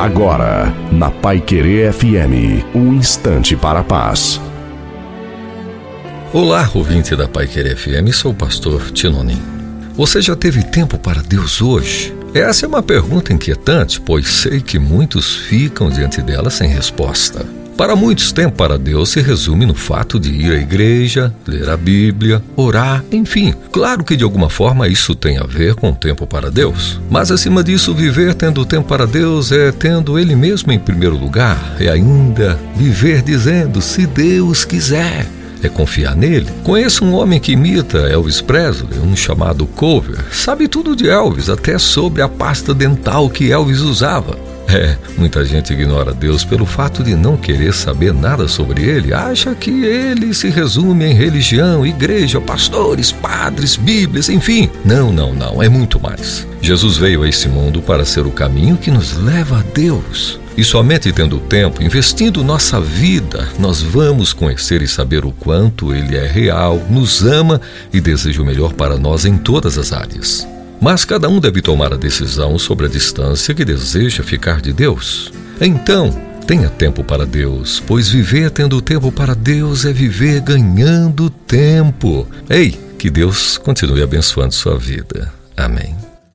Agora, na Pai Querer FM, um instante para a paz. Olá, ouvinte da Pai Querer FM, sou o pastor Tinonim. Você já teve tempo para Deus hoje? Essa é uma pergunta inquietante, pois sei que muitos ficam diante dela sem resposta. Para muitos, tempo para Deus se resume no fato de ir à igreja, ler a Bíblia, orar, enfim. Claro que de alguma forma isso tem a ver com tempo para Deus. Mas acima disso, viver tendo tempo para Deus é tendo Ele mesmo em primeiro lugar, é ainda viver dizendo: se Deus quiser é confiar nele. Conheço um homem que imita Elvis Presley, um chamado Cover. Sabe tudo de Elvis, até sobre a pasta dental que Elvis usava. É, muita gente ignora Deus pelo fato de não querer saber nada sobre ele, acha que ele se resume em religião, igreja, pastores, padres, bíblias, enfim. Não, não, não, é muito mais. Jesus veio a esse mundo para ser o caminho que nos leva a Deus. E somente tendo tempo, investindo nossa vida, nós vamos conhecer e saber o quanto Ele é real, nos ama e deseja o melhor para nós em todas as áreas. Mas cada um deve tomar a decisão sobre a distância que deseja ficar de Deus. Então, tenha tempo para Deus, pois viver tendo tempo para Deus é viver ganhando tempo. Ei, que Deus continue abençoando sua vida. Amém.